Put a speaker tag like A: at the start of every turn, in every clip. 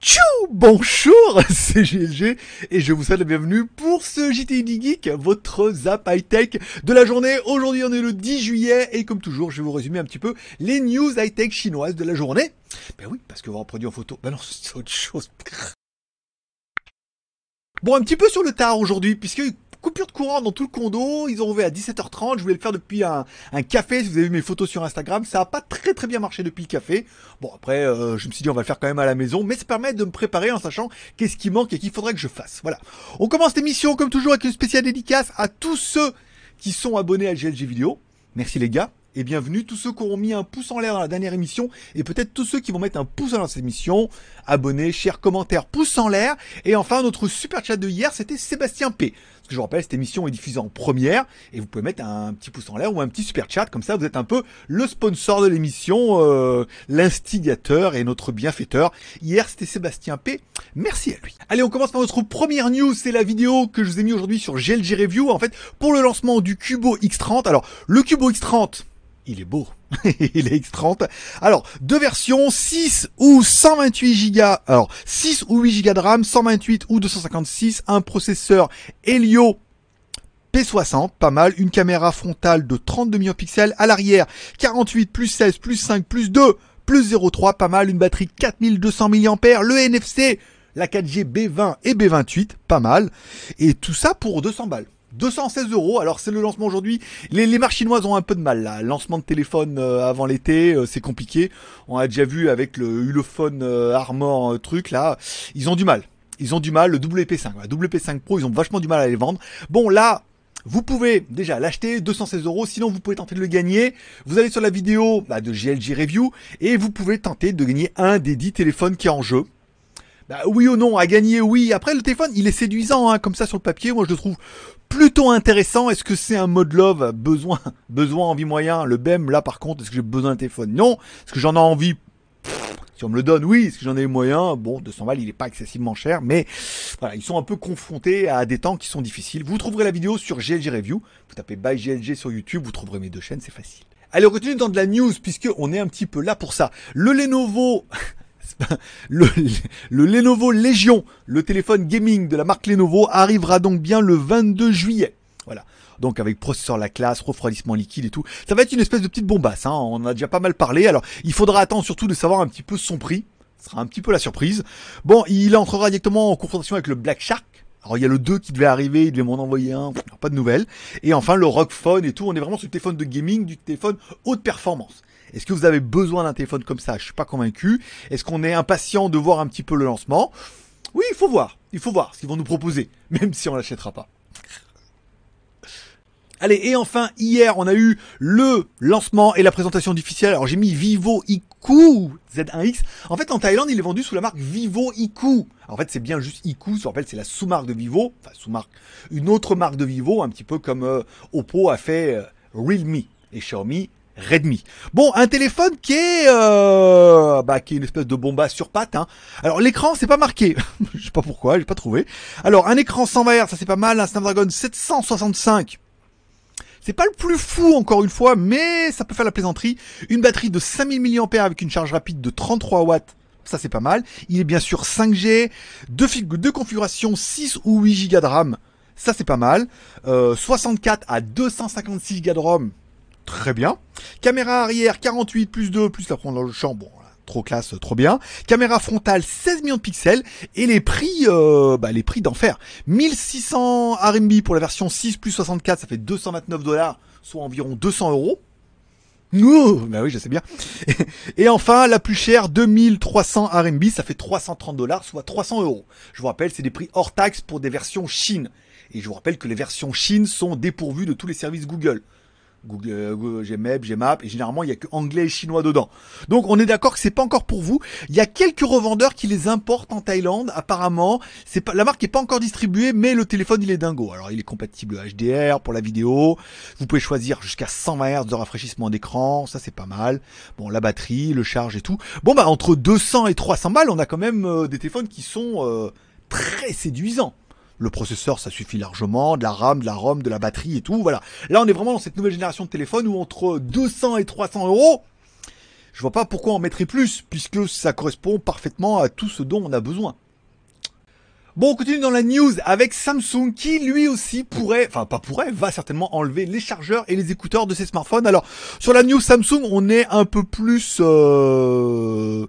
A: Tchou Bonjour, c'est GLG et je vous souhaite la bienvenue pour ce JTI Geek, votre zap high-tech de la journée. Aujourd'hui on est le 10 juillet et comme toujours je vais vous résumer un petit peu les news high-tech chinoises de la journée. Ben oui, parce que vous reproduit en photo. Ben non, c'est autre chose. Bon, un petit peu sur le tard aujourd'hui, puisque coupure de courant dans tout le condo. Ils ont ouvert à 17h30. Je voulais le faire depuis un, café. Si vous avez vu mes photos sur Instagram, ça a pas très très bien marché depuis le café. Bon après, euh, je me suis dit on va le faire quand même à la maison, mais ça permet de me préparer en sachant qu'est-ce qui manque et qu'il faudrait que je fasse. Voilà. On commence l'émission comme toujours avec une spéciale dédicace à tous ceux qui sont abonnés à GLG Vidéo. Merci les gars et bienvenue tous ceux qui auront mis un pouce en l'air dans la dernière émission et peut-être tous ceux qui vont mettre un pouce en l'air dans cette émission. Abonnés, chers commentaires, pouce en l'air. Et enfin, notre super chat de hier, c'était Sébastien P. Parce que je vous rappelle, cette émission est diffusée en première et vous pouvez mettre un petit pouce en l'air ou un petit super chat. Comme ça, vous êtes un peu le sponsor de l'émission, euh, l'instigateur et notre bienfaiteur. Hier, c'était Sébastien P. Merci à lui. Allez, on commence par notre première news. C'est la vidéo que je vous ai mis aujourd'hui sur GLG Review. En fait, pour le lancement du Cubo X30. Alors, le Cubo X30, il est beau. il est X30. Alors, deux versions, 6 ou 128 Go. Alors, 6 ou 8 Go de RAM, 128 ou 256, un processeur Helio P60, pas mal, une caméra frontale de 32 millions de pixels, à l'arrière 48 plus 16 plus 5 plus 2 plus 0,3, pas mal, une batterie 4200 mAh, le NFC, la 4G B20 et B28, pas mal, et tout ça pour 200 balles. 216 euros. Alors c'est le lancement aujourd'hui. Les, les marques chinoises ont un peu de mal là. Lancement de téléphone euh, avant l'été, euh, c'est compliqué. On a déjà vu avec le Ulefone euh, Armor truc là, ils ont du mal. Ils ont du mal. Le WP5, WP5 Pro, ils ont vachement du mal à les vendre. Bon là. Vous pouvez déjà l'acheter 216 euros, sinon vous pouvez tenter de le gagner. Vous allez sur la vidéo bah, de GLG Review et vous pouvez tenter de gagner un des 10 téléphones qui est en jeu. Bah, oui ou non, à gagner, oui. Après, le téléphone, il est séduisant, hein, comme ça sur le papier. Moi, je le trouve plutôt intéressant. Est-ce que c'est un mode love? Besoin, besoin, envie moyen? Le BEM, là, par contre, est-ce que j'ai besoin d'un téléphone? Non. Est-ce que j'en ai envie? Si on me le donne, oui. Est-ce que j'en ai les moyens? Bon, 200 balles, il n'est pas excessivement cher, mais voilà, ils sont un peu confrontés à des temps qui sont difficiles. Vous trouverez la vidéo sur GLG Review. Vous tapez by GLG sur YouTube, vous trouverez mes deux chaînes, c'est facile. Allez, on continue dans de la news, puisque on est un petit peu là pour ça. Le Lenovo le, le Lenovo Legion, le téléphone gaming de la marque Lenovo, arrivera donc bien le 22 juillet. Voilà. Donc avec processeur la classe, refroidissement liquide et tout. Ça va être une espèce de petite bombasse, hein. on en a déjà pas mal parlé. Alors il faudra attendre surtout de savoir un petit peu son prix. Ce sera un petit peu la surprise. Bon, il entrera directement en confrontation avec le Black Shark. Alors il y a le 2 qui devait arriver, il devait m'en envoyer un, pas de nouvelles. Et enfin le Rock Phone et tout, on est vraiment sur le téléphone de gaming, du téléphone haute performance. Est-ce que vous avez besoin d'un téléphone comme ça? Je suis pas convaincu. Est-ce qu'on est impatient de voir un petit peu le lancement? Oui, il faut voir. Il faut voir ce qu'ils vont nous proposer, même si on l'achètera pas. Allez, et enfin, hier, on a eu le lancement et la présentation officielle. Alors, j'ai mis Vivo IQ Z1X. En fait, en Thaïlande, il est vendu sous la marque Vivo IQ. En fait, c'est bien juste IQ. Je rappelle, c'est la sous-marque de Vivo. Enfin, sous-marque. Une autre marque de Vivo, un petit peu comme euh, Oppo a fait euh, Realme. Et Xiaomi Redmi. Bon, un téléphone qui est, euh, bah, qui est une espèce de bomba sur patte. Hein. Alors l'écran, c'est pas marqué. Je sais pas pourquoi, j'ai pas trouvé. Alors un écran 120 Hz, ça c'est pas mal. Un Snapdragon 765. C'est pas le plus fou encore une fois, mais ça peut faire la plaisanterie. Une batterie de 5000 mAh avec une charge rapide de 33 watts. Ça c'est pas mal. Il est bien sûr 5G, deux, configurations 6 ou 8 Go de RAM. Ça c'est pas mal. Euh, 64 à 256 Go de ROM très bien. Caméra arrière 48 plus 2 plus la prendre dans le champ, bon, trop classe, trop bien. Caméra frontale 16 millions de pixels et les prix, euh, bah, les prix d'enfer. 1600 RMB pour la version 6 plus 64, ça fait 229 dollars, soit environ 200 euros. Ouh, bah oui, je sais bien. Et enfin, la plus chère, 2300 RMB, ça fait 330 dollars, soit 300 euros. Je vous rappelle, c'est des prix hors taxe pour des versions Chine. Et je vous rappelle que les versions Chine sont dépourvues de tous les services Google. Google, euh, Gmap, Gmap, et généralement il y a que anglais et chinois dedans. Donc on est d'accord que c'est pas encore pour vous. Il y a quelques revendeurs qui les importent en Thaïlande. Apparemment, la marque est pas encore distribuée, mais le téléphone il est dingo. Alors il est compatible HDR pour la vidéo. Vous pouvez choisir jusqu'à 120 Hz de rafraîchissement d'écran, ça c'est pas mal. Bon la batterie, le charge et tout. Bon bah entre 200 et 300 balles, on a quand même euh, des téléphones qui sont euh, très séduisants. Le processeur, ça suffit largement, de la RAM, de la ROM, de la batterie et tout. Voilà. Là, on est vraiment dans cette nouvelle génération de téléphones où entre 200 et 300 euros, je vois pas pourquoi en mettrait plus, puisque ça correspond parfaitement à tout ce dont on a besoin. Bon, on continue dans la news avec Samsung qui lui aussi pourrait, enfin pas pourrait, va certainement enlever les chargeurs et les écouteurs de ses smartphones. Alors sur la news Samsung, on est un peu plus euh,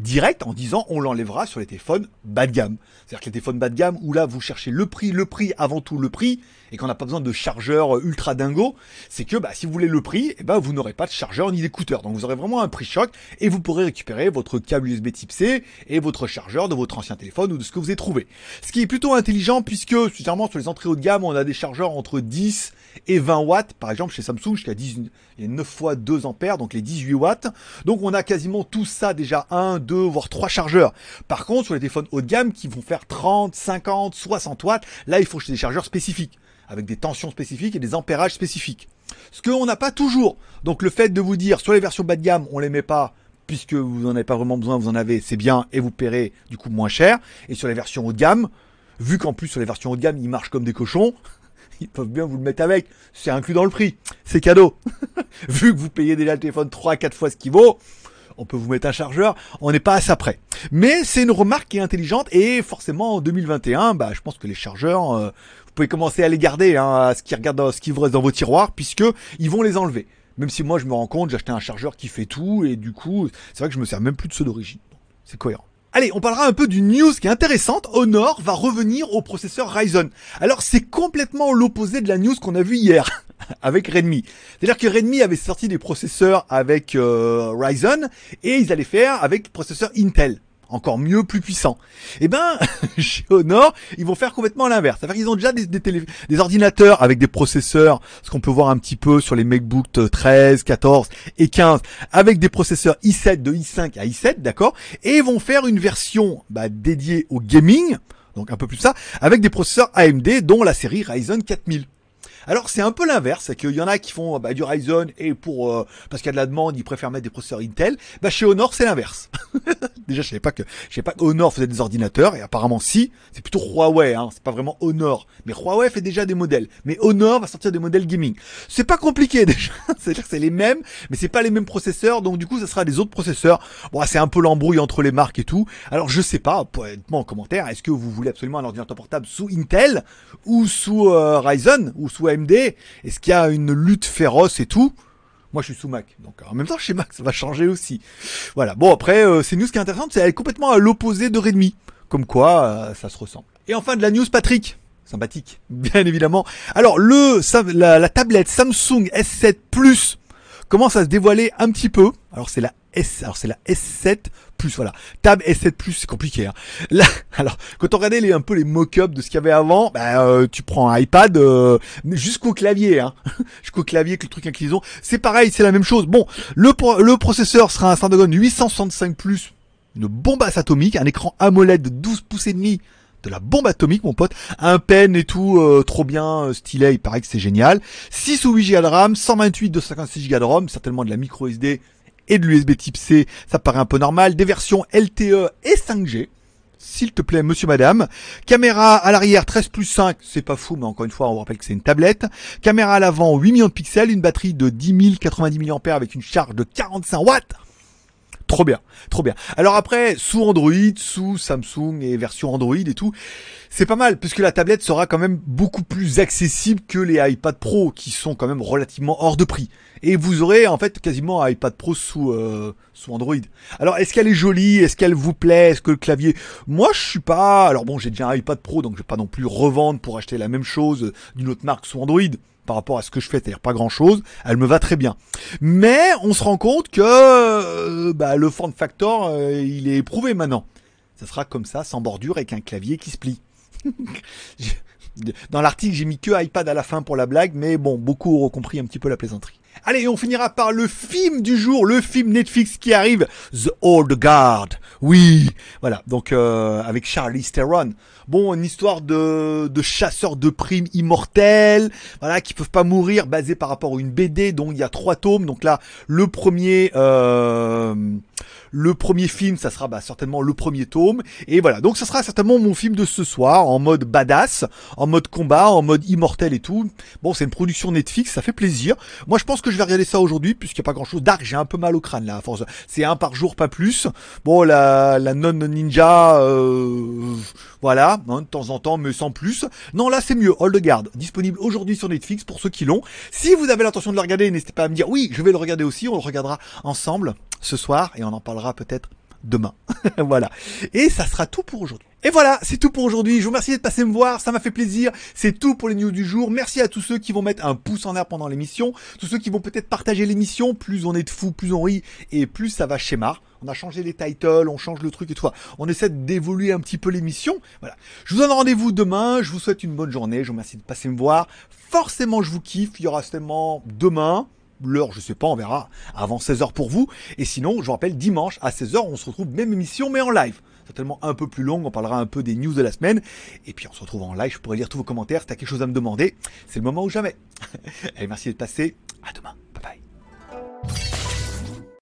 A: direct en disant on l'enlèvera sur les téléphones bas de gamme. C'est-à-dire que les téléphones bas de gamme où là vous cherchez le prix, le prix avant tout le prix et qu'on n'a pas besoin de chargeurs ultra dingo, c'est que bah, si vous voulez le prix, eh ben, vous n'aurez pas de chargeur ni d'écouteur. Donc vous aurez vraiment un prix choc et vous pourrez récupérer votre câble USB type C et votre chargeur de votre ancien téléphone ou de ce que vous avez trouvé. Ce qui est plutôt intelligent puisque, généralement sur les entrées haut de gamme, on a des chargeurs entre 10 et 20 watts. Par exemple, chez Samsung, jusqu'à 10, il y a 9 fois 2 ampères, donc les 18 watts. Donc on a quasiment tout ça déjà 1, 2, voire 3 chargeurs. Par contre, sur les téléphones haut de gamme qui vont faire 30, 50, 60 watts, là il faut des chargeurs spécifiques avec des tensions spécifiques et des ampérages spécifiques. Ce qu'on n'a pas toujours. Donc le fait de vous dire sur les versions bas de gamme, on les met pas puisque vous n'en avez pas vraiment besoin, vous en avez, c'est bien et vous paierez du coup moins cher. Et sur les versions haut de gamme, vu qu'en plus sur les versions haut de gamme, ils marchent comme des cochons, ils peuvent bien vous le mettre avec. C'est inclus dans le prix. C'est cadeau. vu que vous payez déjà le téléphone 3 à 4 fois ce qu'il vaut, on peut vous mettre un chargeur, on n'est pas à ça près. Mais c'est une remarque qui est intelligente et forcément en 2021, bah, je pense que les chargeurs, euh, vous pouvez commencer à les garder, hein, à ce qui ce vous reste dans vos tiroirs, puisque ils vont les enlever. Même si moi je me rends compte, j'ai acheté un chargeur qui fait tout et du coup, c'est vrai que je me sers même plus de ceux d'origine. C'est cohérent. Allez, on parlera un peu d'une news qui est intéressante. Honor va revenir au processeur Ryzen. Alors c'est complètement l'opposé de la news qu'on a vue hier avec Redmi. C'est-à-dire que Redmi avait sorti des processeurs avec euh, Ryzen et ils allaient faire avec processeur Intel encore mieux, plus puissant. Eh ben, chez Honor, ils vont faire complètement l'inverse. C'est-à-dire qu'ils ont déjà des, ordinateurs avec des processeurs, ce qu'on peut voir un petit peu sur les MacBook 13, 14 et 15, avec des processeurs i7 de i5 à i7, d'accord? Et ils vont faire une version bah, dédiée au gaming, donc un peu plus ça, avec des processeurs AMD, dont la série Ryzen 4000. Alors c'est un peu l'inverse, c'est qu'il y en a qui font bah, du Ryzen et pour euh, parce qu'il y a de la demande, ils préfèrent mettre des processeurs Intel. Bah chez Honor c'est l'inverse. Déjà je savais pas que je savais pas que Honor faisait des ordinateurs et apparemment si, c'est plutôt Huawei, hein, c'est pas vraiment Honor. Mais Huawei fait déjà des modèles. Mais Honor va sortir des modèles gaming. C'est pas compliqué déjà, c'est-à-dire c'est les mêmes, mais c'est pas les mêmes processeurs, donc du coup ça sera des autres processeurs. Bon c'est un peu l'embrouille entre les marques et tout. Alors je sais pas, moi en commentaire, est-ce que vous voulez absolument un ordinateur portable sous Intel ou sous euh, Ryzen ou sous AMD est-ce qu'il y a une lutte féroce et tout? Moi, je suis sous Mac. Donc, en même temps, chez Mac, ça va changer aussi. Voilà. Bon, après, euh, c'est une news qui est intéressante, c'est complètement à l'opposé de Redmi. Comme quoi, euh, ça se ressemble. Et enfin, de la news, Patrick. Sympathique, bien évidemment. Alors, le, la, tablette Samsung S7 Plus commence à se dévoiler un petit peu? Alors, c'est la S, alors c'est la S7 plus, voilà. Tab S7 plus, c'est compliqué. Hein. Là, alors, quand on regardait les, un peu les mock-ups de ce qu'il y avait avant, bah, euh, tu prends un iPad euh, jusqu'au clavier, hein. jusqu'au clavier que le truc inclinaison. C'est pareil, c'est la même chose. Bon, le, le processeur sera un Snapdragon 865 plus, une bombe atomique, un écran AMOLED de 12 pouces et demi de la bombe atomique, mon pote. Un pen et tout, euh, trop bien, stylé, il paraît que c'est génial. 6 ou 8 Go de RAM, 128, 256 Go de ROM, certainement de la micro SD et de l'USB type C, ça paraît un peu normal. Des versions LTE et 5G. S'il te plaît, monsieur, madame. Caméra à l'arrière 13 plus 5, c'est pas fou, mais encore une fois, on vous rappelle que c'est une tablette. Caméra à l'avant 8 millions de pixels, une batterie de 10 000 90 mAh avec une charge de 45 watts. Trop bien, trop bien. Alors après, sous Android, sous Samsung et version Android et tout, c'est pas mal puisque la tablette sera quand même beaucoup plus accessible que les iPad Pro qui sont quand même relativement hors de prix. Et vous aurez en fait quasiment un iPad Pro sous euh, sous Android. Alors est-ce qu'elle est jolie? Est-ce qu'elle vous plaît? Est-ce que le clavier? Moi je suis pas. Alors bon, j'ai déjà un iPad Pro donc je vais pas non plus revendre pour acheter la même chose d'une autre marque sous Android par rapport à ce que je fais, c'est-à-dire pas grand-chose. Elle me va très bien. Mais on se rend compte que euh, bah, le form factor euh, il est éprouvé maintenant. Ça sera comme ça, sans bordure, avec un clavier qui se plie. Dans l'article, j'ai mis que iPad à la fin pour la blague, mais bon, beaucoup auront compris un petit peu la plaisanterie. Allez, on finira par le film du jour, le film Netflix qui arrive, The Old Guard. Oui, voilà, donc euh, avec Charlie Theron. Bon, une histoire de, de chasseurs de primes immortels, voilà, qui peuvent pas mourir, basé par rapport à une BD dont il y a trois tomes. Donc là, le premier, euh, le premier film, ça sera bah, certainement le premier tome. Et voilà, donc ça sera certainement mon film de ce soir, en mode badass, en mode combat, en mode immortel et tout. Bon, c'est une production Netflix, ça fait plaisir. Moi, je pense que je vais regarder ça aujourd'hui, puisqu'il n'y a pas grand chose. Dark, j'ai un peu mal au crâne là, force. C'est un par jour, pas plus. Bon, la, la non ninja, euh, voilà, hein, de temps en temps, mais sans plus. Non, là c'est mieux. Hold Guard, disponible aujourd'hui sur Netflix pour ceux qui l'ont. Si vous avez l'intention de le regarder, n'hésitez pas à me dire oui, je vais le regarder aussi. On le regardera ensemble ce soir et on en parlera peut-être demain. voilà. Et ça sera tout pour aujourd'hui. Et voilà, c'est tout pour aujourd'hui. Je vous remercie d'être passé me voir, ça m'a fait plaisir. C'est tout pour les news du jour. Merci à tous ceux qui vont mettre un pouce en l'air pendant l'émission, tous ceux qui vont peut-être partager l'émission. Plus on est de fous, plus on rit et plus ça va schéma. On a changé les titles, on change le truc et tout. On essaie d'évoluer un petit peu l'émission. Voilà. Je vous donne rendez-vous demain. Je vous souhaite une bonne journée. Je vous remercie de passer me voir. Forcément, je vous kiffe. Il y aura certainement demain l'heure, je sais pas, on verra, avant 16h pour vous. Et sinon, je vous rappelle, dimanche à 16h, on se retrouve même émission, mais en live. Certainement un peu plus longue, on parlera un peu des news de la semaine. Et puis on se retrouve en live, je pourrais lire tous vos commentaires, si t'as quelque chose à me demander, c'est le moment ou jamais. Allez, merci d'être passé, à demain.